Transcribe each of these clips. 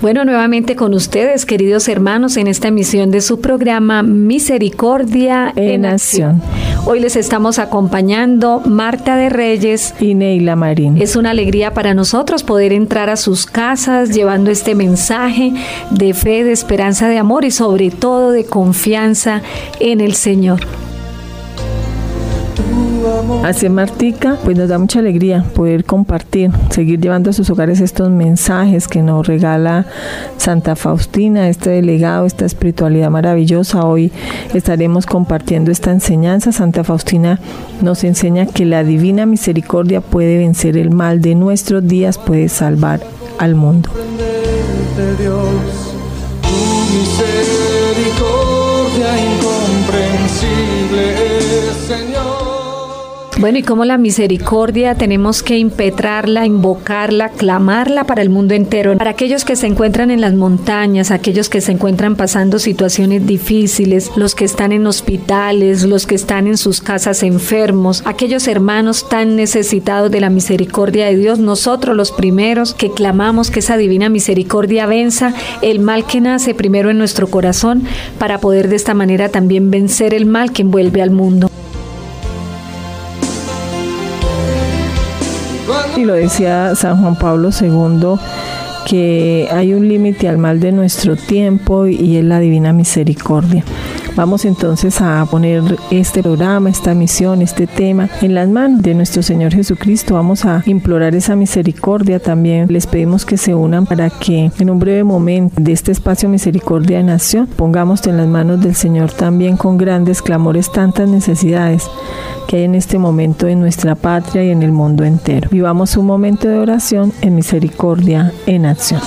Bueno, nuevamente con ustedes, queridos hermanos, en esta emisión de su programa Misericordia en, Acción. Hoy les estamos acompañando Marta de Reyes y Neila Marín. Es una alegría para nosotros poder entrar a sus casas llevando este mensaje de fe, de esperanza, de amor y sobre todo de confianza en el Señor. Así Martica, pues nos da mucha alegría poder compartir, seguir llevando a sus hogares estos mensajes que nos regala Santa Faustina, este delegado, esta espiritualidad maravillosa. Hoy estaremos compartiendo esta enseñanza. Santa Faustina nos enseña que la divina misericordia puede vencer el mal de nuestros días, puede salvar al mundo. Bueno, y como la misericordia tenemos que impetrarla, invocarla, clamarla para el mundo entero, para aquellos que se encuentran en las montañas, aquellos que se encuentran pasando situaciones difíciles, los que están en hospitales, los que están en sus casas enfermos, aquellos hermanos tan necesitados de la misericordia de Dios, nosotros los primeros que clamamos que esa divina misericordia venza el mal que nace primero en nuestro corazón para poder de esta manera también vencer el mal que envuelve al mundo. Lo decía San Juan Pablo II, que hay un límite al mal de nuestro tiempo y es la divina misericordia. Vamos entonces a poner este programa, esta misión, este tema en las manos de nuestro Señor Jesucristo. Vamos a implorar esa misericordia también. Les pedimos que se unan para que en un breve momento de este espacio Misericordia de Nación pongamos en las manos del Señor también con grandes clamores tantas necesidades que hay en este momento en nuestra patria y en el mundo entero. Vivamos un momento de oración en misericordia en acción.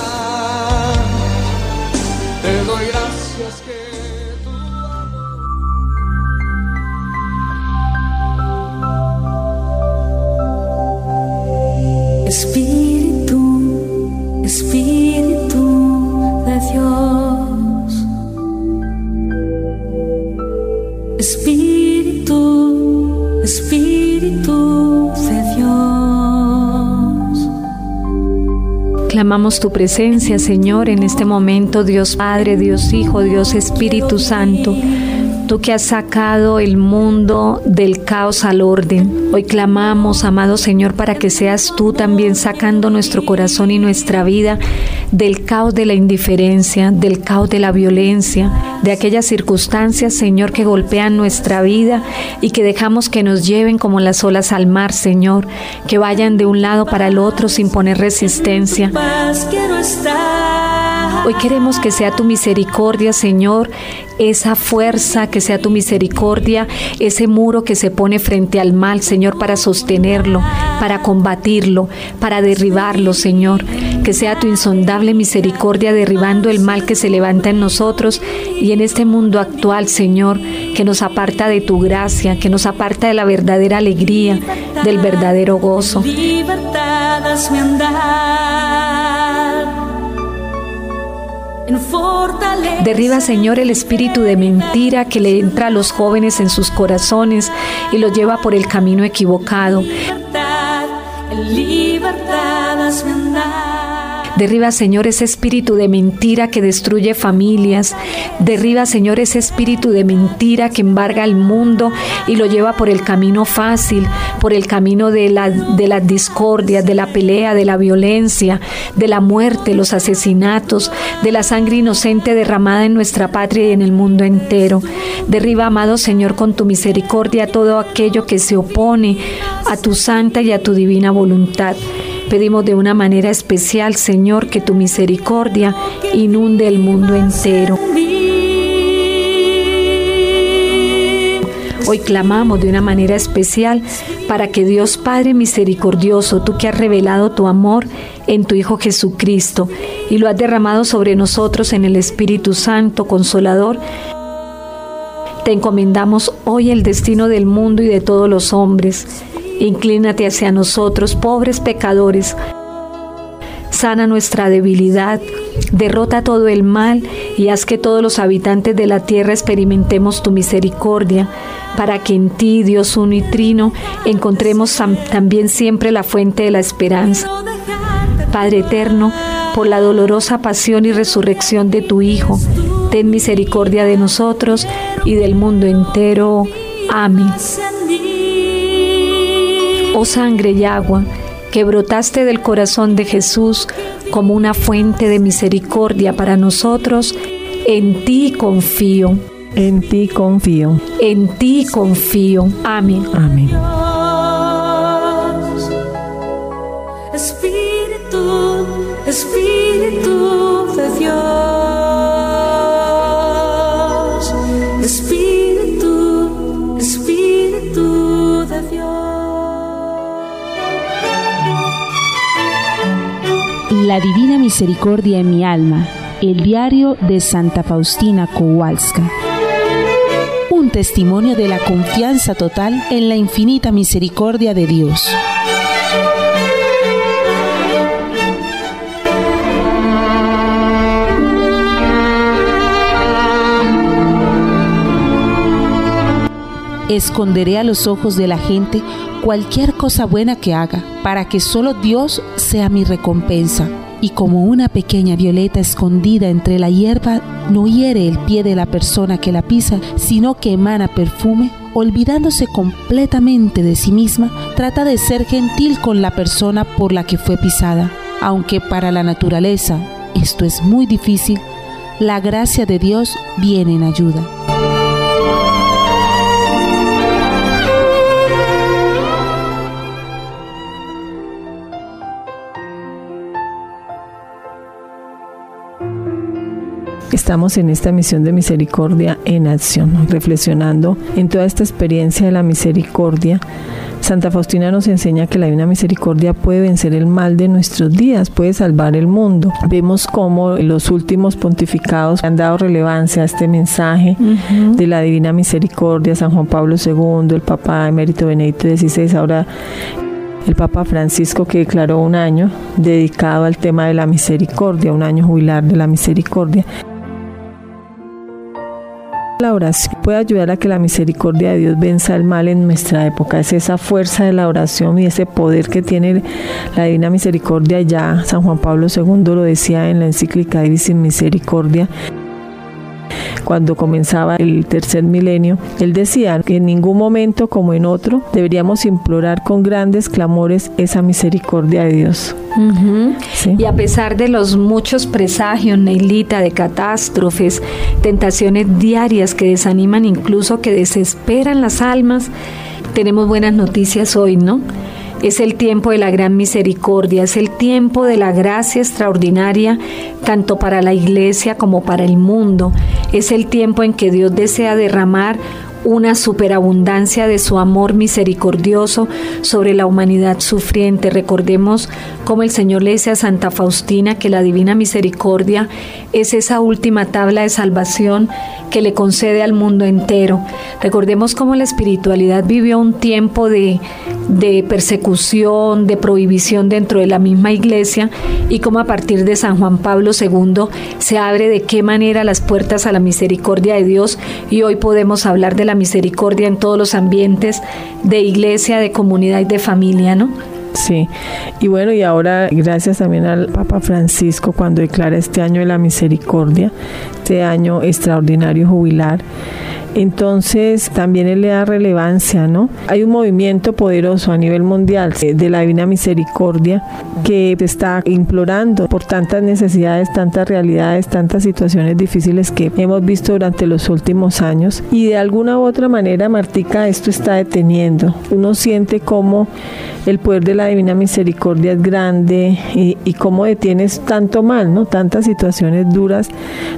Clamamos tu presencia, Señor, en este momento, Dios Padre, Dios Hijo, Dios Espíritu Santo tú que has sacado el mundo del caos al orden. Hoy clamamos, amado Señor, para que seas tú también sacando nuestro corazón y nuestra vida del caos de la indiferencia, del caos de la violencia, de aquellas circunstancias, Señor, que golpean nuestra vida y que dejamos que nos lleven como las olas al mar, Señor, que vayan de un lado para el otro sin poner resistencia. Hoy queremos que sea tu misericordia, Señor, esa fuerza, que sea tu misericordia, ese muro que se pone frente al mal, Señor, para sostenerlo, para combatirlo, para derribarlo, Señor. Que sea tu insondable misericordia derribando el mal que se levanta en nosotros y en este mundo actual, Señor, que nos aparta de tu gracia, que nos aparta de la verdadera alegría, del verdadero gozo. Derriba, Señor, el espíritu de mentira que le entra a los jóvenes en sus corazones y los lleva por el camino equivocado. Derriba, Señor, ese espíritu de mentira que destruye familias. Derriba, Señor, ese espíritu de mentira que embarga el mundo y lo lleva por el camino fácil, por el camino de la, de las discordias, de la pelea, de la violencia, de la muerte, los asesinatos, de la sangre inocente derramada en nuestra patria y en el mundo entero. Derriba, amado Señor, con tu misericordia todo aquello que se opone a tu santa y a tu divina voluntad. Pedimos de una manera especial, Señor, que tu misericordia inunde el mundo entero. Hoy clamamos de una manera especial para que Dios Padre misericordioso, tú que has revelado tu amor en tu Hijo Jesucristo y lo has derramado sobre nosotros en el Espíritu Santo Consolador, te encomendamos hoy el destino del mundo y de todos los hombres. Inclínate hacia nosotros, pobres pecadores. Sana nuestra debilidad, derrota todo el mal y haz que todos los habitantes de la tierra experimentemos tu misericordia, para que en ti, Dios uno y trino, encontremos también siempre la fuente de la esperanza. Padre eterno, por la dolorosa pasión y resurrección de tu Hijo, ten misericordia de nosotros y del mundo entero. Amén. Oh sangre y agua, que brotaste del corazón de Jesús como una fuente de misericordia para nosotros, en ti confío. En ti confío. En ti confío. Amén. Amén. Espíritu, Espíritu de Dios. La Divina Misericordia en mi alma. El diario de Santa Faustina Kowalska un testimonio de la confianza total en la infinita misericordia de Dios. Esconderé a los ojos de la gente cualquier cosa buena que haga, para que solo Dios sea mi recompensa y como una pequeña violeta escondida entre la hierba no hiere el pie de la persona que la pisa, sino que emana perfume, olvidándose completamente de sí misma, trata de ser gentil con la persona por la que fue pisada. Aunque para la naturaleza esto es muy difícil, la gracia de Dios viene en ayuda. Estamos en esta misión de misericordia en acción, reflexionando en toda esta experiencia de la misericordia. Santa Faustina nos enseña que la Divina Misericordia puede vencer el mal de nuestros días, puede salvar el mundo. Vemos cómo los últimos pontificados han dado relevancia a este mensaje de la Divina Misericordia, San Juan Pablo II, el Papa Emérito Benedicto XVI, ahora el Papa Francisco que declaró un año dedicado al tema de la misericordia, un año jubilar de la misericordia. La oración puede ayudar a que la misericordia de Dios venza el mal en nuestra época. Es esa fuerza de la oración y ese poder que tiene la divina misericordia. Ya San Juan Pablo II lo decía en la encíclica Divis Misericordia cuando comenzaba el tercer milenio, él decía que en ningún momento como en otro deberíamos implorar con grandes clamores esa misericordia de Dios. Y a pesar de los muchos presagios, Neilita, de catástrofes, tentaciones diarias que desaniman, incluso que desesperan las almas, tenemos buenas noticias hoy, ¿no? Es el tiempo de la gran misericordia, es el tiempo de la gracia extraordinaria, tanto para la iglesia como para el mundo. Es el tiempo en que Dios desea derramar una superabundancia de su amor misericordioso sobre la humanidad sufriente. Recordemos cómo el Señor le dice a Santa Faustina que la divina misericordia es esa última tabla de salvación que le concede al mundo entero. Recordemos cómo la espiritualidad vivió un tiempo de, de persecución, de prohibición dentro de la misma iglesia y cómo a partir de San Juan Pablo II se abre de qué manera las puertas a la misericordia de Dios y hoy podemos hablar de la misericordia en todos los ambientes de iglesia, de comunidad y de familia, ¿no? Sí, y bueno, y ahora gracias también al Papa Francisco cuando declara este año de la misericordia, este año extraordinario jubilar entonces también él le da relevancia, ¿no? Hay un movimiento poderoso a nivel mundial de la Divina Misericordia que está implorando por tantas necesidades, tantas realidades, tantas situaciones difíciles que hemos visto durante los últimos años y de alguna u otra manera, Martica, esto está deteniendo. Uno siente como el poder de la Divina Misericordia es grande y, y cómo detienes tanto mal, ¿no? Tantas situaciones duras.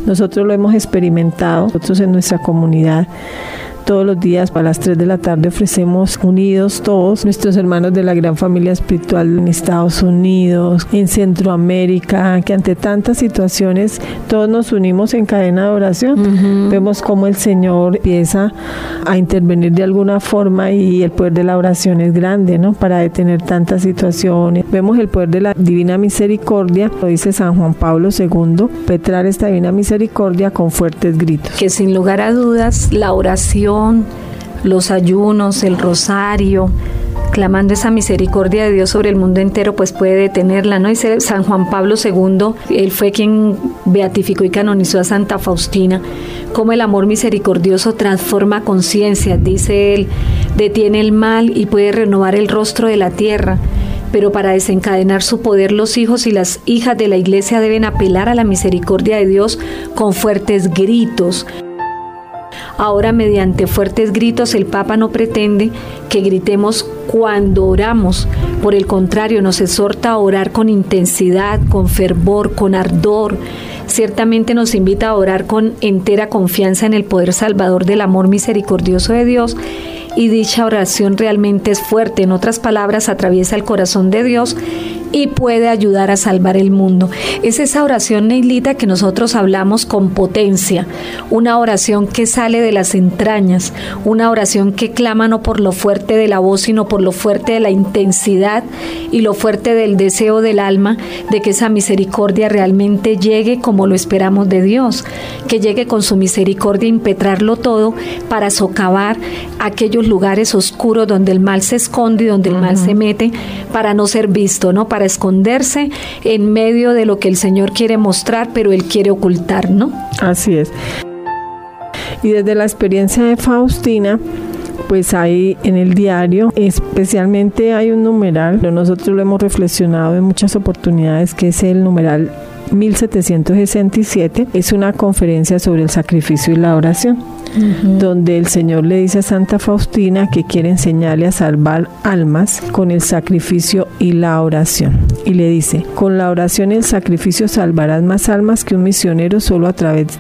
Nosotros lo hemos experimentado, nosotros en nuestra comunidad uh, todos los días a las 3 de la tarde ofrecemos unidos todos nuestros hermanos de la gran familia espiritual en Estados Unidos, en Centroamérica, que ante tantas situaciones todos nos unimos en cadena de oración. Vemos cómo el Señor empieza a intervenir de alguna forma y el poder de la oración es grande, ¿no? Para detener tantas situaciones. Vemos el poder de la divina misericordia, lo dice San Juan Pablo II, petrar esta divina misericordia con fuertes gritos. Que sin lugar a dudas la oración, los ayunos, el rosario, clamando esa misericordia de Dios sobre el mundo entero, pues puede detenerla, ¿no? Dice San Juan Pablo II, él fue quien beatificó y canonizó a Santa Faustina, como el amor misericordioso transforma conciencia, dice él, detiene el mal y puede renovar el rostro de la tierra pero para desencadenar su poder los hijos y las hijas de la iglesia deben apelar a la misericordia de Dios con fuertes gritos, Ahora mediante fuertes gritos el Papa no pretende que gritemos cuando oramos. Por el contrario, nos exhorta a orar con intensidad, con fervor, con ardor. Ciertamente nos invita a orar con entera confianza en el poder salvador del amor misericordioso de Dios y dicha oración realmente es fuerte. En otras palabras, atraviesa el corazón de Dios y puede ayudar a salvar el mundo. Es esa oración, Neilita, que nosotros hablamos con potencia, una oración que sale de las entrañas, una oración que clama no por lo fuerte de la voz, sino por lo fuerte de la intensidad y lo fuerte del deseo del alma de que esa misericordia realmente llegue como lo esperamos de Dios, que llegue con su misericordia a impetrarlo todo para socavar aquellos lugares oscuros donde el mal se esconde y donde el mal se mete para no ser visto, ¿no? Para esconderse en medio de lo que el Señor quiere mostrar, pero Él quiere ocultar, ¿no? Así es. Y desde la experiencia de Faustina, pues hay en el diario, especialmente hay un numeral, nosotros lo hemos reflexionado en muchas oportunidades, que es el numeral 1767, es una conferencia sobre el sacrificio y la oración donde el Señor le dice a Santa Faustina que quiere enseñarle a salvar almas con el sacrificio y la oración. Y le dice, con la oración y el sacrificio salvarás más almas que un misionero solo a través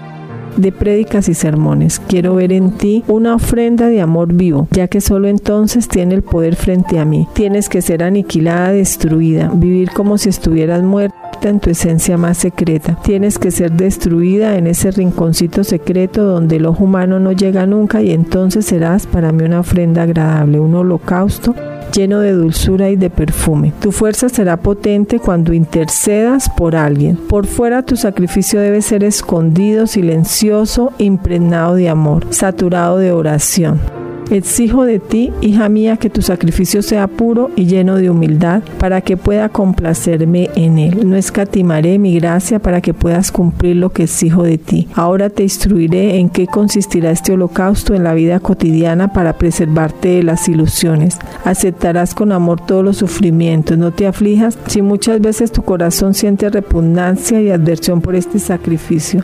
de prédicas y sermones. Quiero ver en ti una ofrenda de amor vivo, ya que solo entonces tiene el poder frente a mí. Tienes que ser aniquilada, destruida, vivir como si estuvieras muerta en tu esencia más secreta. Tienes que ser destruida en ese rinconcito secreto donde el ojo humano no llega nunca y entonces serás para mí una ofrenda agradable, un holocausto lleno de dulzura y de perfume. Tu fuerza será potente cuando intercedas por alguien. Por fuera tu sacrificio debe ser escondido, silencioso, impregnado de amor, saturado de oración. Exijo de ti, hija mía, que tu sacrificio sea puro y lleno de humildad, para que pueda complacerme en él. No escatimaré mi gracia para que puedas cumplir lo que exijo de ti. Ahora te instruiré en qué consistirá este holocausto en la vida cotidiana para preservarte de las ilusiones. Aceptarás con amor todos los sufrimientos. No te aflijas si muchas veces tu corazón siente repugnancia y adversión por este sacrificio.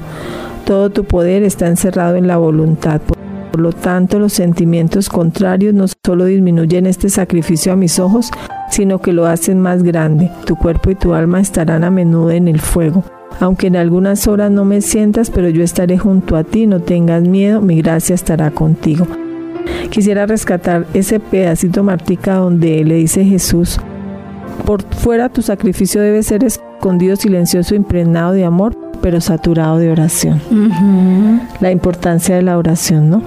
Todo tu poder está encerrado en la voluntad. Por lo tanto, los sentimientos contrarios no solo disminuyen este sacrificio a mis ojos, sino que lo hacen más grande. Tu cuerpo y tu alma estarán a menudo en el fuego. Aunque en algunas horas no me sientas, pero yo estaré junto a ti, no tengas miedo, mi gracia estará contigo. Quisiera rescatar ese pedacito Martica donde le dice Jesús, por fuera tu sacrificio debe ser escondido, silencioso, impregnado de amor, pero saturado de oración. La importancia de la oración, ¿no?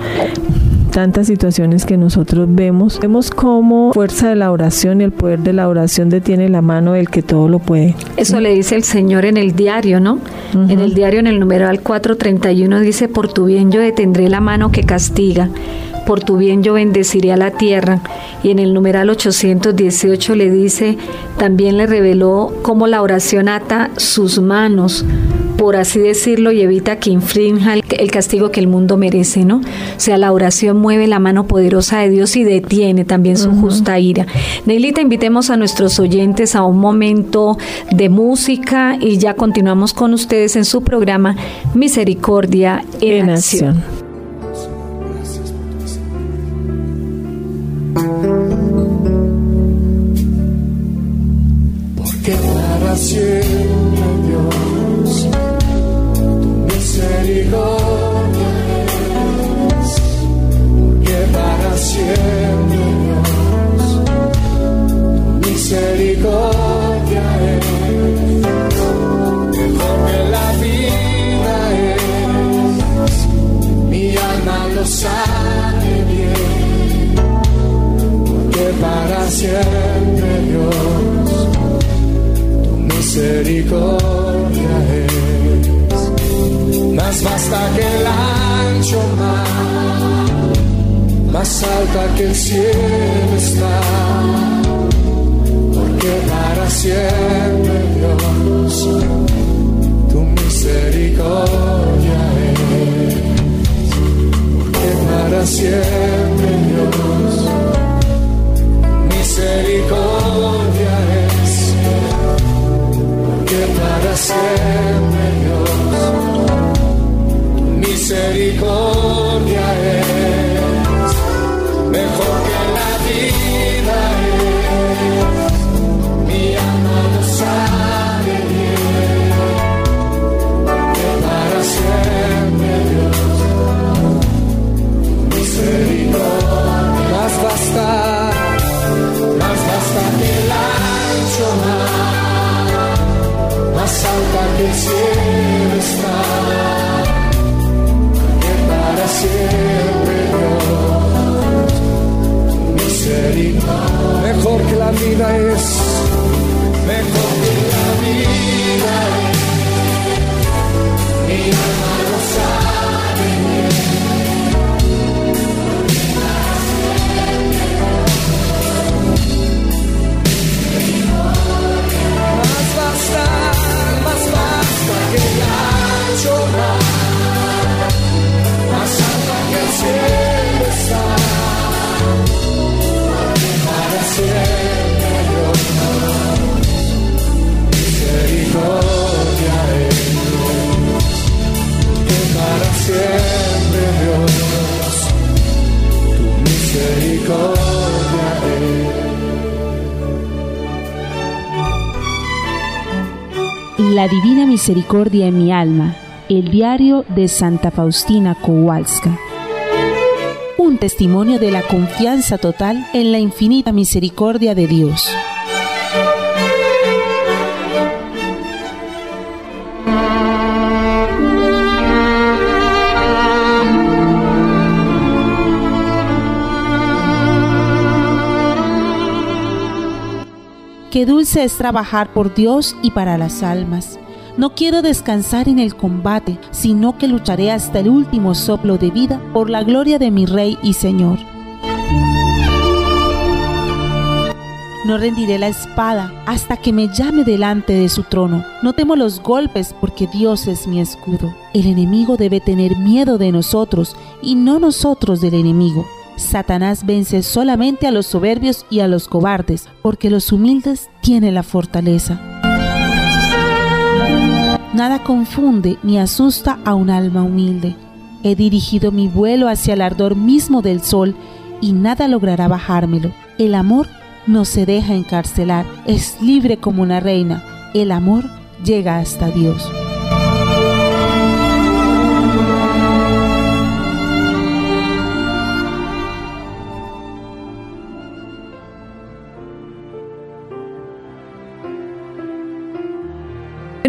tantas situaciones que nosotros vemos, vemos cómo fuerza de la oración y el poder de la oración detiene la mano del que todo lo puede. Eso le dice el Señor en el diario, ¿no? En el diario, en el numeral 431, dice, por tu bien yo detendré la mano que castiga por tu bien yo bendeciré a la tierra. Y en el numeral 818 le dice, también le reveló cómo la oración ata sus manos, por así decirlo, y evita que infrinja el, castigo que el mundo merece, ¿no? O sea, la oración mueve la mano poderosa de Dios y detiene también su justa ira. Neilita, invitemos a nuestros oyentes a un momento de música y ya continuamos con ustedes en su programa Misericordia en, acción. siempre, siempre, Dios, tu misericordia basta que el ancho mar, más alta que el cielo está porque para siempre Dios, tu misericordia es, porque para siempre Dios, misericordia es, porque para siempre Dios, misericordia es, mejor que la vida es, mi alma lo sabe bien, que para siempre Dios, misericordia, más basta, más basta que el ancho más alta que el cielo mejor que la vida es, mejor que la vida es, mi alma lo sabe. Bien. Más basta, más basta que el ancho mar, más alta que el cielo misericordia. La Divina Misericordia en mi alma, el diario de Santa Faustina Kowalska. Un testimonio de la confianza total en la infinita misericordia de Dios. Qué dulce es trabajar por Dios y para las almas. No quiero descansar en el combate, sino que lucharé hasta el último soplo de vida por la gloria de mi Rey y Señor. No rendiré la espada hasta que me llame delante de su trono. No temo los golpes porque Dios es mi escudo. El enemigo debe tener miedo de nosotros y no nosotros del enemigo. Satanás vence solamente a los soberbios y a los cobardes, porque los humildes tienen la fortaleza. Nada confunde ni asusta a un alma humilde. He dirigido mi vuelo hacia el ardor mismo del sol y nada logrará bajármelo. El amor no se deja encarcelar, es libre como una reina. El amor llega hasta Dios.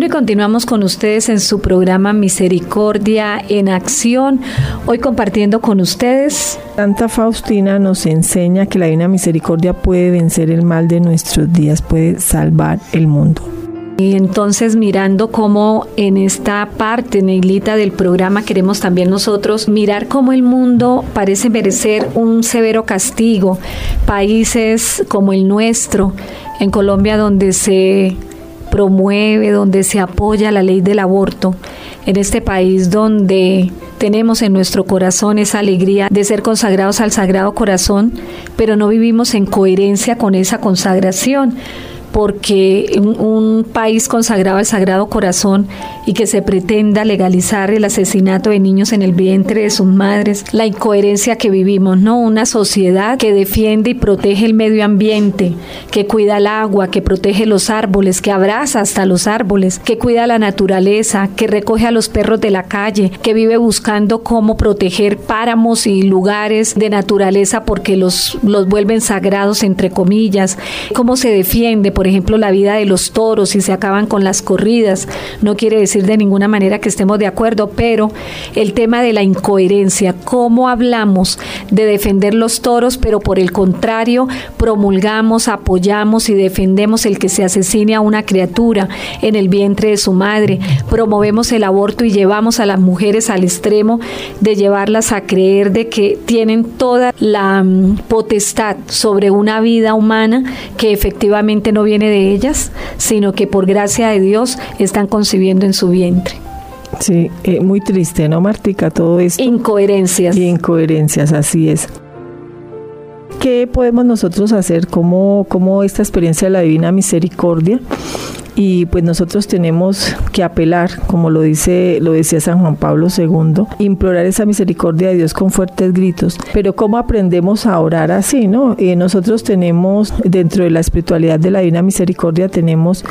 Bueno, y continuamos con ustedes en su programa Misericordia en Acción. Hoy compartiendo con ustedes. Santa Faustina nos enseña que la Divina Misericordia puede vencer el mal de nuestros días, puede salvar el mundo. Y entonces mirando cómo en esta parte, Neilita, del programa queremos también nosotros mirar cómo el mundo parece merecer un severo castigo. Países como el nuestro, en Colombia donde se promueve, donde se apoya la ley del aborto, en este país donde tenemos en nuestro corazón esa alegría de ser consagrados al Sagrado Corazón, pero no vivimos en coherencia con esa consagración porque un, un, país consagrado al Sagrado Corazón y que se pretenda legalizar el asesinato de niños en el vientre de sus madres, la incoherencia que vivimos, ¿no? Una sociedad que defiende y protege el medio ambiente, que cuida el agua, que protege los árboles, que abraza hasta los árboles, que cuida la naturaleza, que recoge a los perros de la calle, que vive buscando cómo proteger páramos y lugares de naturaleza porque los, los vuelven sagrados, entre comillas, cómo se defiende, por ejemplo, la vida de los toros y se acaban con las corridas. No quiere decir de ninguna manera que estemos de acuerdo, pero el tema de la incoherencia, cómo hablamos de defender los toros, pero por el contrario promulgamos, apoyamos y defendemos el que se asesine a una criatura en el vientre de su madre, promovemos el aborto y llevamos a las mujeres al extremo de llevarlas a creer de que tienen toda la um, potestad sobre una vida humana que efectivamente no viene viene de ellas, sino que por gracia de Dios están concibiendo en su vientre. Sí, eh, muy triste, ¿no, Martica? Todo esto. Incoherencias. Y incoherencias, así es. ¿Qué podemos nosotros hacer como, como esta experiencia de la Divina Misericordia? Y pues nosotros tenemos que apelar, como lo dice lo decía San Juan Pablo II, implorar esa misericordia de Dios con fuertes gritos. Pero cómo aprendemos a orar así, ¿no? Eh, nosotros tenemos dentro de la espiritualidad de la Divina Misericordia tenemos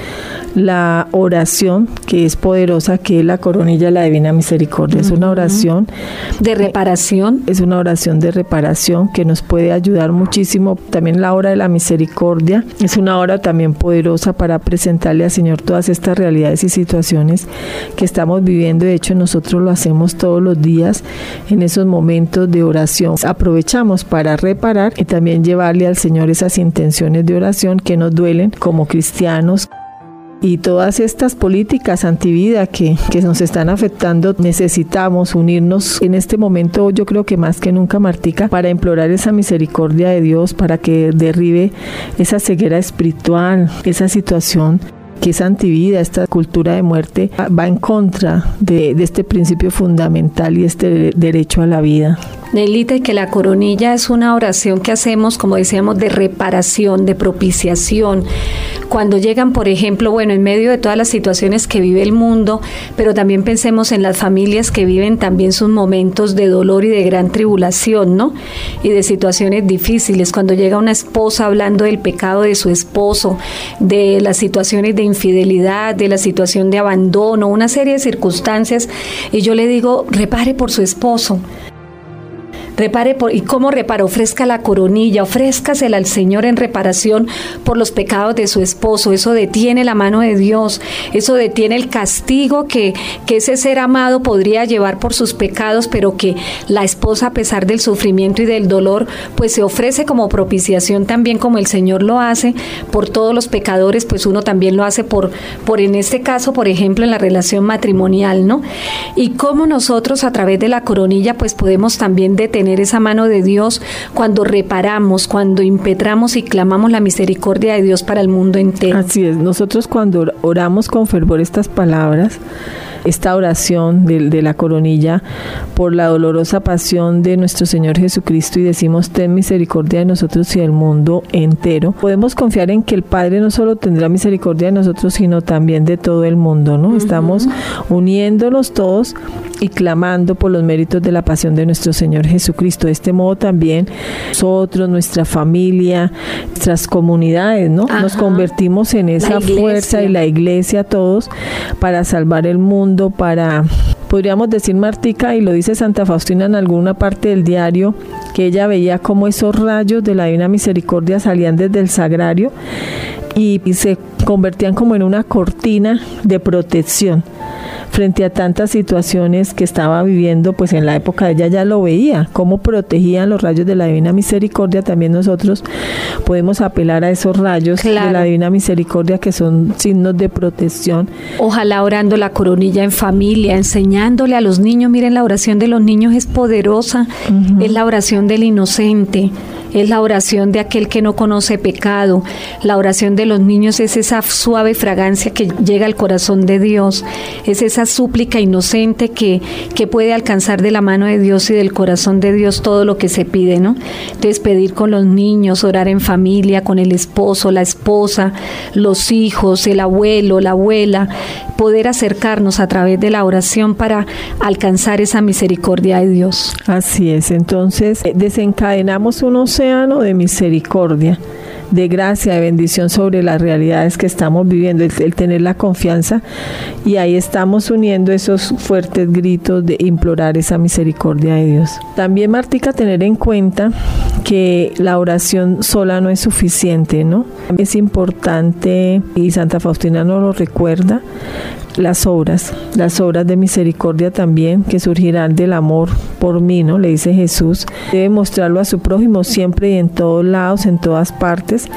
la oración que es poderosa, que es la coronilla de la Divina Misericordia. Es una oración de reparación. Es una oración de reparación que nos puede ayudar muchísimo. También la hora de la misericordia es una hora también poderosa para presentarle a Señor todas estas realidades y situaciones que estamos viviendo. De hecho, nosotros lo hacemos todos los días en esos momentos de oración. Aprovechamos para reparar y también llevarle al Señor esas intenciones de oración que nos duelen como cristianos y todas estas políticas antivida que, que nos están afectando, necesitamos unirnos en este momento, yo creo que más que nunca, Martica, para implorar esa misericordia de Dios, para que derribe esa ceguera espiritual, esa situación que es antivida, esta cultura de muerte, va en contra de, de este principio fundamental y este derecho a la vida. Nelita, y que la coronilla es una oración que hacemos, como decíamos, de reparación, de propiciación. Cuando llegan, por ejemplo, bueno, en medio de todas las situaciones que vive el mundo, pero también pensemos en las familias que viven también sus momentos de dolor y de gran tribulación, ¿no? Y de situaciones difíciles. Cuando llega una esposa hablando del pecado de su esposo, de las situaciones de infidelidad, de la situación de abandono, una serie de circunstancias, y yo le digo, repare por su esposo repare y cómo repara, ofrezca la coronilla, ofrézcasela al Señor en reparación por los pecados de su esposo. Eso detiene la mano de Dios, eso detiene el castigo que, que ese ser amado podría llevar por sus pecados, pero que la esposa, a pesar del sufrimiento y del dolor, pues se ofrece como propiciación también como el Señor lo hace por todos los pecadores, pues uno también lo hace por, por en este caso, por ejemplo, en la relación matrimonial, ¿no? Y cómo nosotros a través de la coronilla, pues podemos también detener esa mano de Dios cuando reparamos, cuando impetramos y clamamos la misericordia de Dios para el mundo entero. Así es, nosotros cuando oramos con fervor estas palabras, esta oración de, de, la coronilla por la dolorosa pasión de nuestro Señor Jesucristo y decimos, ten misericordia de nosotros y del mundo entero, podemos confiar en que el Padre no solo tendrá misericordia de nosotros, sino también de todo el mundo, ¿no? Estamos uniéndonos todos y clamando por los méritos de la pasión de nuestro Señor Jesucristo. De este modo también nosotros, nuestra familia, nuestras comunidades, ¿no? Nos convertimos en esa fuerza y la iglesia todos para salvar el mundo, para podríamos decir Martica, y lo dice Santa Faustina en alguna parte del diario, que ella veía como esos rayos de la Divina Misericordia salían desde el sagrario y se convertían como en una cortina de protección frente a tantas situaciones que estaba viviendo, pues en la época de ella ya lo veía, cómo protegían los rayos de la Divina Misericordia, también nosotros podemos apelar a esos rayos claro. de la Divina Misericordia que son signos de protección. Ojalá orando la coronilla en familia, enseñándole a los niños, miren la oración de los niños es poderosa, uh -huh. es la oración del inocente es la oración de aquel que no conoce pecado. La oración de los niños es esa suave fragancia que llega al corazón de Dios, es esa súplica inocente que, que puede alcanzar de la mano de Dios y del corazón de Dios todo lo que se pide, ¿no? Entonces pedir con los niños, orar en familia, con el esposo, la esposa, los hijos, el abuelo, la abuela, poder acercarnos a través de la oración para alcanzar esa misericordia de Dios. Así es, entonces desencadenamos unos de misericordia, de gracia, de bendición sobre las realidades que estamos viviendo, el, el, tener la confianza y ahí estamos uniendo esos fuertes gritos de implorar esa misericordia de Dios. También, Martica, tener en cuenta que la oración sola no es suficiente, ¿no? Es importante, y Santa Faustina nos lo recuerda, las obras, las obras de misericordia también que surgirán del amor por mí, ¿no? Le dice Jesús. Debe mostrarlo a su prójimo siempre y en todos lados, en todas partes,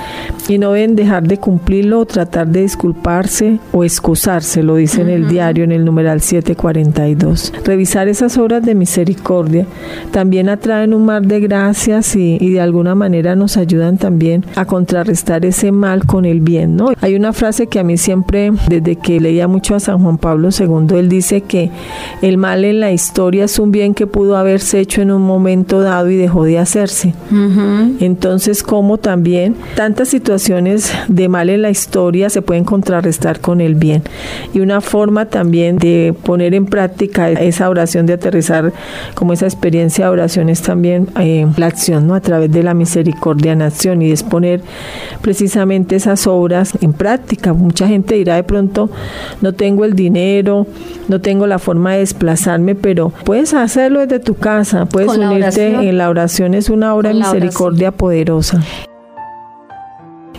y no deben dejar de cumplirlo o tratar de disculparse o excusarse, lo dice uh -huh. en el diario en el numeral 742. Revisar esas obras de misericordia también atraen un mar de gracias y, y, y de alguna manera nos ayudan también a contrarrestar ese mal con el bien, ¿no? Hay una frase que a mí siempre, desde que leía mucho a San Juan Pablo II, él dice que el mal en la historia es un bien que pudo haberse hecho en un momento dado y dejó de hacerse. Entonces, como también tantas situaciones de mal en la historia se pueden contrarrestar con el bien. Y una forma también de poner en práctica esa oración, de aterrizar como esa experiencia de oración es también eh, la acción, ¿no? A través de la misericordia en acción y es poner precisamente esas obras en práctica. Mucha gente dirá de pronto, no tengo el dinero, no tengo la forma de desplazarme, pero puedes hacerlo desde tu casa, puedes Con unirte en la oración, es una obra de misericordia poderosa.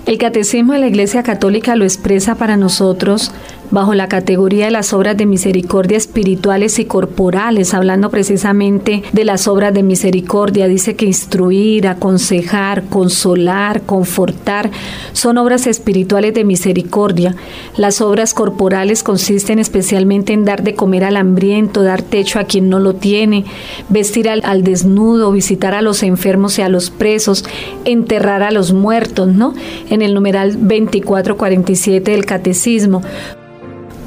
El Catecismo de la Iglesia Católica lo expresa para nosotros bajo la categoría de las obras de misericordia espirituales y corporales, hablando precisamente de las obras de misericordia. Dice que instruir, aconsejar, consolar, confortar son obras espirituales de misericordia. Las obras corporales consisten especialmente en dar de comer al hambriento, dar techo a quien no lo tiene, vestir al, desnudo, visitar a los enfermos y a los presos, enterrar a los muertos, ¿no? El numeral 2447 del Catecismo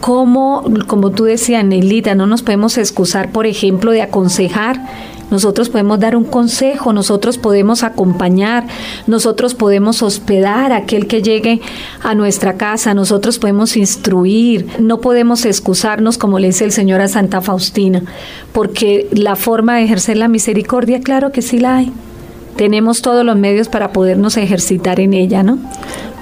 como, como tú decías, Nelita, no nos podemos excusar, por ejemplo, de aconsejar. Nosotros podemos dar un consejo, nosotros podemos acompañar, nosotros podemos hospedar a aquel que llegue a nuestra casa, nosotros podemos instruir, no podemos excusarnos, como le dice el Señor a Santa Faustina, porque la forma de ejercer la misericordia, claro que sí la hay. Tenemos todos los medios para podernos ejercitar en ella, ¿no?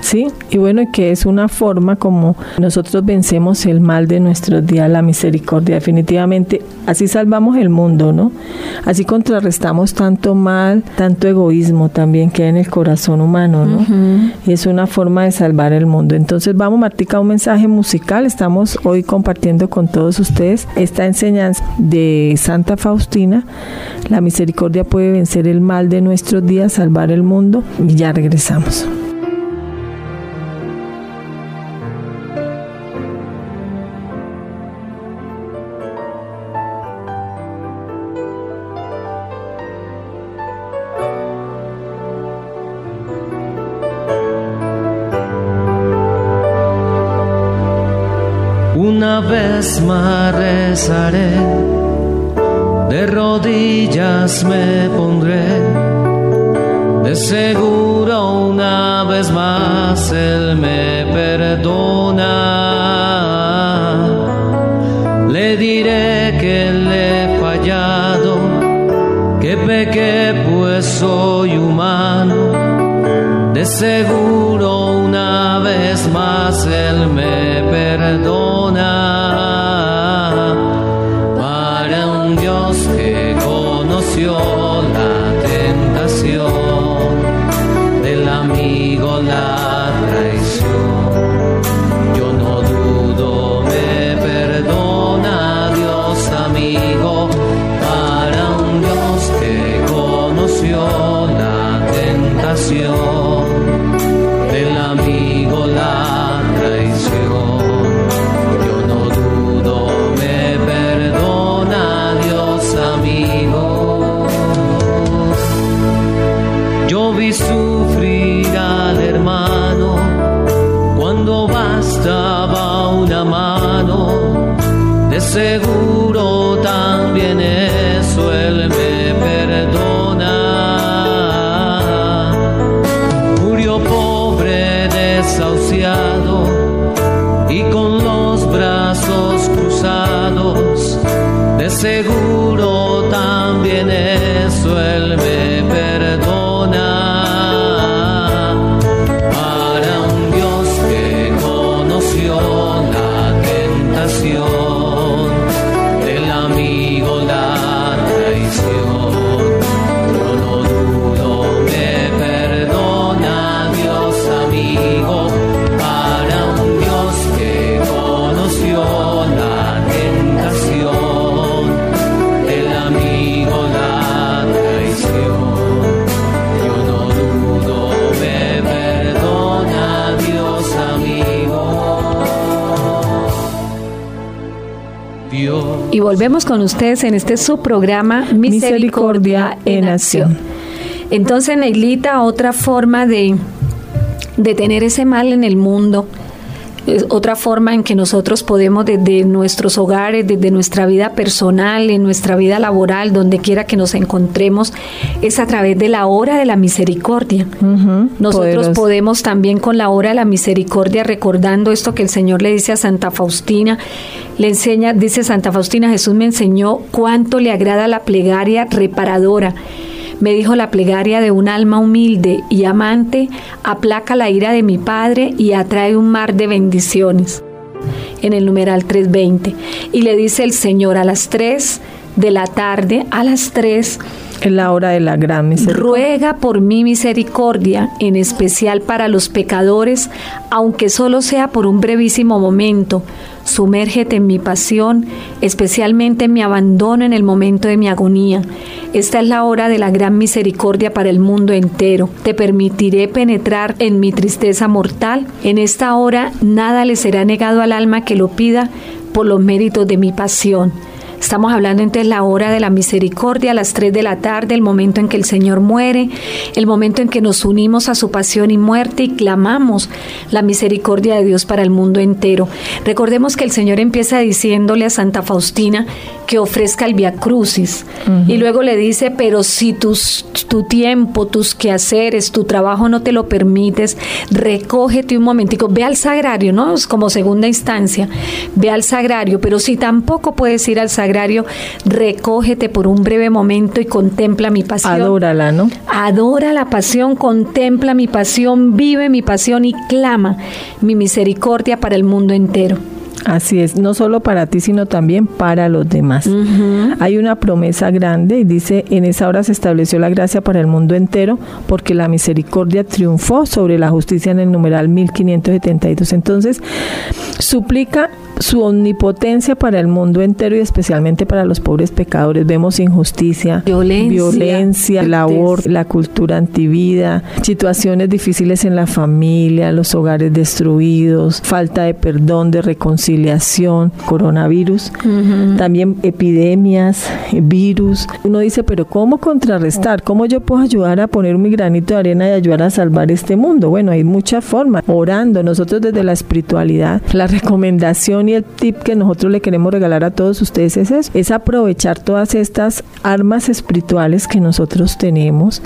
Sí, y bueno, que es una forma como nosotros vencemos el mal de nuestros días, la misericordia. Definitivamente, así salvamos el mundo, ¿no? Así contrarrestamos tanto mal, tanto egoísmo también que hay en el corazón humano, ¿no? Y es una forma de salvar el mundo. Entonces, vamos, Martica, un mensaje musical. Estamos hoy compartiendo con todos ustedes esta enseñanza de Santa Faustina. La misericordia puede vencer el mal de nuestros días, salvar el mundo. Y ya regresamos. Más rezaré, de rodillas me pondré, de seguro una vez más Él me perdona. Le diré que le he fallado, que pequé pues soy humano, de seguro una vez más Él me perdona. 那。Volvemos con ustedes en este subprograma Misericordia, Misericordia en. Acción. Entonces, Neilita, otra forma de, de tener ese mal en el mundo es otra forma en que nosotros podemos desde nuestros hogares, desde nuestra vida personal, en nuestra vida laboral, donde quiera que nos encontremos, es a través de la hora de la misericordia. nosotros podemos también con la hora de la misericordia, recordando esto que el Señor le dice a Santa Faustina, le enseña, dice Santa Faustina, Jesús me enseñó cuánto le agrada la plegaria reparadora. Me dijo la plegaria de un alma humilde y amante, aplaca la ira de mi Padre y atrae un mar de bendiciones. En el numeral 320. Y le dice el Señor a las 3 de la tarde, a las 3, Es la hora de la gran misericordia. ruega por mi misericordia, en especial para los pecadores, aunque solo sea por un brevísimo momento. Sumérgete en mi pasión, especialmente en mi abandono en el momento de mi agonía. Esta es la hora de la gran misericordia para el mundo entero. Te permitiré penetrar en mi tristeza mortal. En esta hora nada le será negado al alma que lo pida por los méritos de mi pasión. Estamos hablando entonces la hora de la misericordia, a las 3 de la tarde, el momento en que el Señor muere, el momento en que nos unimos a su pasión y muerte y clamamos la misericordia de Dios para el mundo entero. Recordemos que el Señor empieza diciéndole a Santa Faustina que ofrezca el Via Crucis y luego le dice, pero si tus, tu tiempo, tus quehaceres, tu trabajo no te lo permites, recógete un momentico, ve al sagrario, ¿no? Como segunda instancia, ve al sagrario, pero si tampoco puedes ir al sagrario, recógete por un breve momento y contempla mi pasión. Adórala, ¿no? Adora la pasión, contempla mi pasión, vive mi pasión y clama mi misericordia para el mundo entero. Así es, no solo para ti, sino también para los demás. Hay una promesa grande y dice, en esa hora se estableció la gracia para el mundo entero porque la misericordia triunfó sobre la justicia en el numeral 1572. Entonces, suplica su omnipotencia para el mundo entero y especialmente para los pobres pecadores. Vemos injusticia, Violencia, violencia, tristeza. labor, la cultura antivida, situaciones difíciles en la familia, los hogares destruidos, falta de perdón, de reconciliación, coronavirus, también epidemias, virus. Uno dice, pero ¿cómo contrarrestar? ¿Cómo yo puedo ayudar a poner mi granito de arena y ayudar a salvar este mundo? Bueno, hay muchas formas. Orando, nosotros desde la espiritualidad, la recomendación y el tip que nosotros le queremos regalar a todos ustedes es eso, es aprovechar todas estas armas espirituales que nosotros tenemos.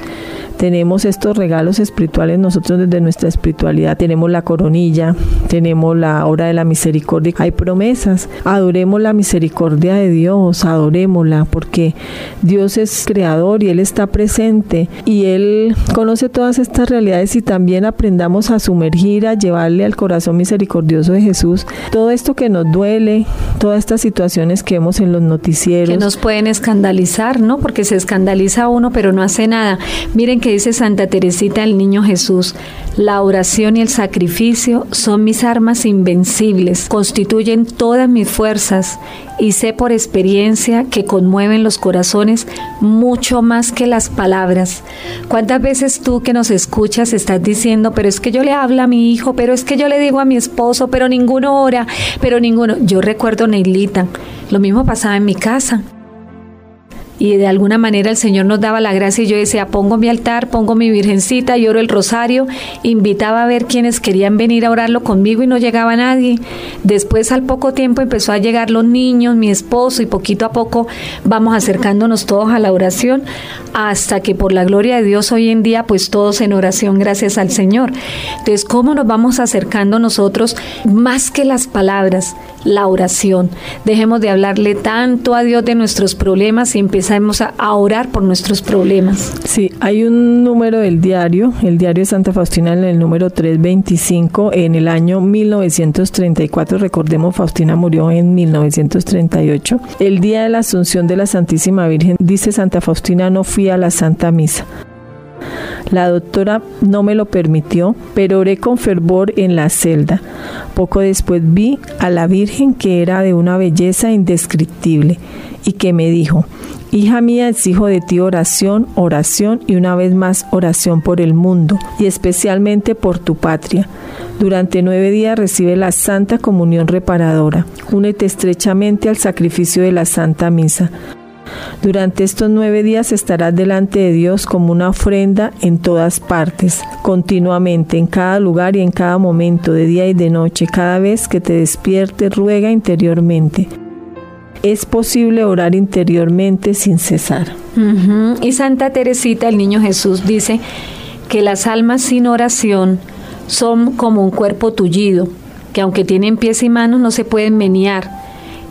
Tenemos estos regalos espirituales nosotros desde nuestra espiritualidad. Tenemos la coronilla, tenemos la hora de la misericordia. Hay promesas. Adoremos la misericordia de Dios, adorémosla, porque Dios es creador y Él está presente y Él conoce todas estas realidades y también aprendamos a sumergir, a llevarle al corazón misericordioso de Jesús todo esto que nos duele, todas estas situaciones que vemos en los noticieros. que nos pueden escandalizar, ¿no? Porque se escandaliza uno, pero no hace nada. Miren que dice Santa Teresita del Niño Jesús, la oración y el sacrificio son mis armas invencibles, constituyen todas mis fuerzas y sé por experiencia que conmueven los corazones mucho más que las palabras. ¿Cuántas veces tú que nos escuchas estás diciendo, pero es que yo le hablo a mi hijo, pero es que yo le digo a mi esposo, pero ninguno ora, pero ninguno. Yo recuerdo, Neilita, lo mismo pasaba en mi casa y de alguna manera el Señor nos daba la gracia y yo decía, pongo mi altar, pongo mi virgencita, lloro el rosario, invitaba a ver quienes querían venir a orarlo conmigo y no llegaba nadie. Después al poco tiempo empezó a llegar los niños, mi esposo y poquito a poco vamos acercándonos todos a la oración hasta que por la gloria de Dios hoy en día pues todos en oración gracias al Señor. Entonces, ¿cómo nos vamos acercando nosotros más que las palabras? La oración. Dejemos de hablarle tanto a Dios de nuestros problemas y empezamos a, orar por nuestros problemas. Sí, hay un número del diario, el diario de Santa Faustina en el número 325 en el año 1934. Recordemos, Faustina murió en 1938. El día de la Asunción de la Santísima Virgen, dice Santa Faustina, no fui a la Santa Misa. La doctora no me lo permitió, pero oré con fervor en la celda. Poco después vi a la Virgen que era de una belleza indescriptible y que me dijo, Hija mía, exijo de ti oración, oración y una vez más oración por el mundo y especialmente por tu patria. Durante nueve días recibe la Santa Comunión Reparadora. Únete estrechamente al sacrificio de la Santa Misa. Durante estos nueve días estarás delante de Dios como una ofrenda en todas partes, continuamente, en cada lugar y en cada momento, de día y de noche, cada vez que te despiertes, ruega interiormente. Es posible orar interiormente sin cesar. Y Santa Teresita, el niño Jesús, dice que las almas sin oración son como un cuerpo tullido, que aunque tienen pies y manos no se pueden menear.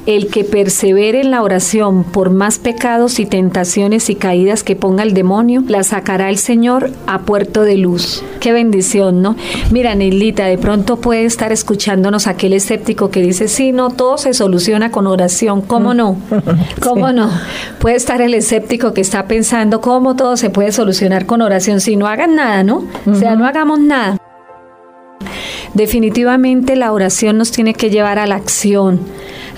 El que persevere en la oración por más pecados y tentaciones y caídas que ponga el demonio, la sacará el Señor a puerto de luz. Qué bendición, ¿no? Mira, Neilita, de pronto puede estar escuchándonos aquel escéptico que dice, sí, no, todo se soluciona con oración. ¿Cómo no? ¿Cómo no? Puede estar el escéptico que está pensando cómo todo se puede solucionar con oración. Si no hagan nada, ¿no? O sea, no hagamos nada. Definitivamente la oración nos tiene que llevar a la acción.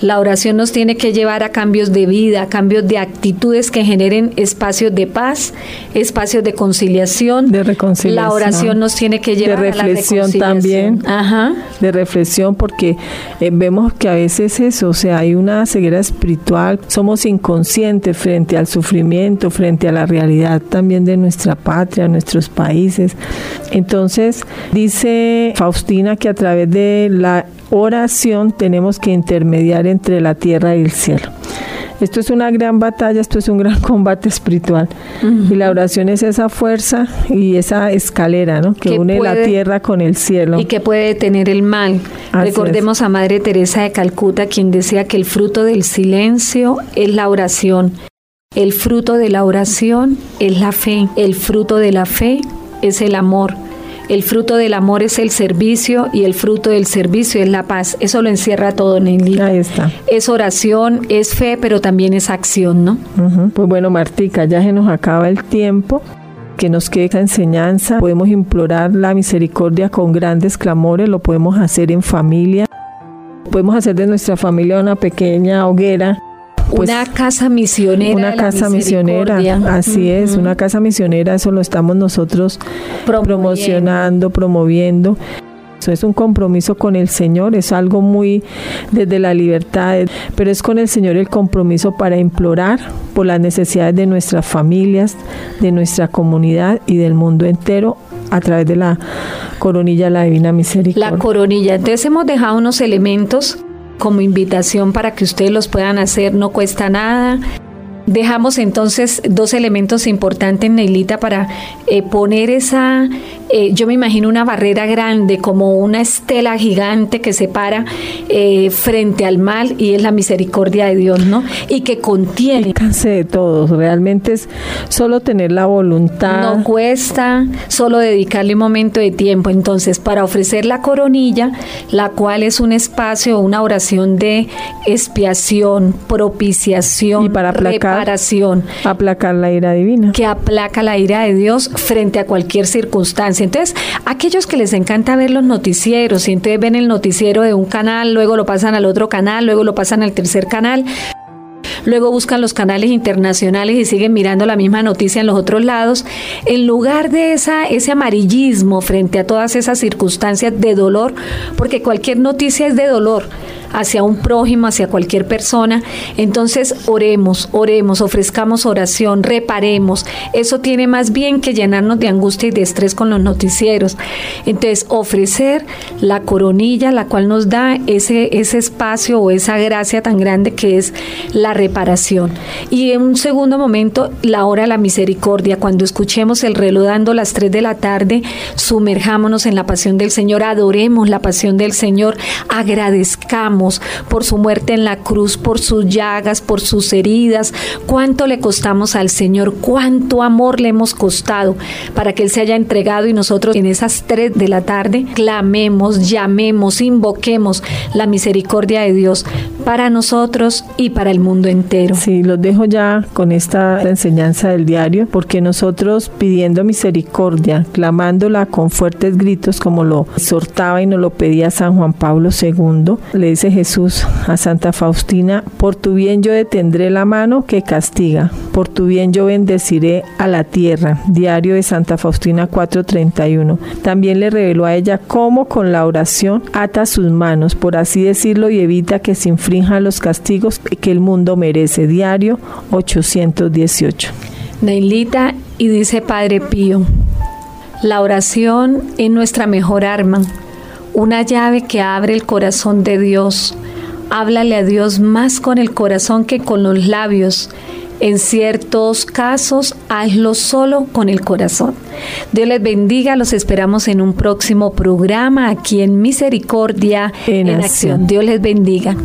La oración nos tiene que llevar a cambios de vida, a cambios de actitudes que generen espacios de paz, espacios de conciliación. De reconciliación. La oración nos tiene que llevar de a la reflexión reconciliación. también. Ajá. de reflexión porque eh, vemos que a veces eso, o sea, hay una ceguera espiritual, somos inconscientes frente al sufrimiento, frente a la realidad también de nuestra patria, nuestros países. Entonces, dice Faustina que a través de la oración tenemos que intermediar entre la tierra y el cielo. Esto es una gran batalla, esto es un gran combate espiritual. Y la oración es esa fuerza y esa escalera, ¿no? Que, Que une la tierra con el cielo. y que puede detener el mal. Así Recordemos a Madre Teresa de Calcuta, quien decía que el fruto del silencio es la oración. El fruto de la oración es la fe. El fruto de la fe es el amor. El fruto del amor es el servicio y el fruto del servicio es la paz. Eso lo encierra todo, Nelly. Ahí está. Es oración, es fe, pero también es acción, ¿no? Ujú. Pues bueno, Martica, ya se nos acaba el tiempo. Que nos quede esta enseñanza. Podemos implorar la misericordia con grandes clamores. Lo podemos hacer en familia. Podemos hacer de nuestra familia una pequeña hoguera. Pues, una casa misionera. una casa misionera, así es, una casa misionera, eso lo estamos nosotros Promoviendo. promocionando, promoviendo. Eso es un compromiso con el Señor, es algo muy desde la libertad, pero es con el Señor el compromiso para implorar por las necesidades de nuestras familias, de nuestra comunidad y del mundo entero a través de la coronilla de la Divina Misericordia. La coronilla. Entonces hemos dejado unos elementos como invitación para que ustedes los puedan hacer, no cuesta nada. Dejamos entonces dos elementos importantes, Neilita, para eh, poner esa, eh, yo me imagino una barrera grande, como una estela gigante que separa eh, frente al mal y es la misericordia de Dios, ¿no? Y que contiene. alcance de todos, realmente es solo tener la voluntad. No cuesta solo dedicarle un momento de tiempo. Entonces, para ofrecer la coronilla, la cual es un espacio, una oración de expiación, propiciación, Y para aplacar. Reparación, aplacar la ira divina. que aplaca la ira de Dios frente a cualquier circunstancia. Entonces, aquellos que les encanta ver los noticieros y entonces ven el noticiero de un canal, luego lo pasan al otro canal, luego lo pasan al tercer canal, luego buscan los canales internacionales y siguen mirando la misma noticia en los otros lados, en lugar de esa, ese amarillismo frente a todas esas circunstancias de dolor, porque cualquier noticia es de dolor hacia un prójimo, hacia cualquier persona, entonces oremos, oremos, ofrezcamos oración, reparemos. Eso tiene más bien que llenarnos de angustia y de estrés con los noticieros. Entonces, ofrecer la coronilla, la cual nos da ese, ese espacio o esa gracia tan grande que es la reparación. Y en un segundo momento, la hora de la misericordia. Cuando escuchemos el reloj dando las 3 de la tarde, sumerjámonos en la pasión del Señor, adoremos la pasión del Señor, agradezcamos por su muerte en la cruz, por sus llagas, por sus heridas, cuánto le costamos al Señor, cuánto amor le hemos costado para que Él se haya entregado y nosotros en esas 3 de la tarde clamemos, llamemos, invoquemos la misericordia de Dios para nosotros y para el mundo entero. Sí, los dejo ya con esta enseñanza del diario, porque nosotros pidiendo misericordia, clamándola con fuertes gritos, como lo exhortaba y nos lo pedía San Juan Pablo II, le dice Jesús a Santa Faustina, por tu bien yo detendré la mano que castiga, por tu bien yo bendeciré a la tierra. Diario de Santa Faustina 4:31. También le reveló a ella cómo con la oración ata sus manos, por así decirlo, y evita que se infrinja inflija los castigos que el mundo merece. Diario 818. Neilita y dice Padre Pío, la oración es nuestra mejor arma, una llave que abre el corazón de Dios. Háblale a Dios más con el corazón que con los labios. En ciertos casos, hazlo solo con el corazón. Dios les bendiga, los esperamos en un próximo programa aquí en Misericordia En en, Acción. Acción. Dios les bendiga.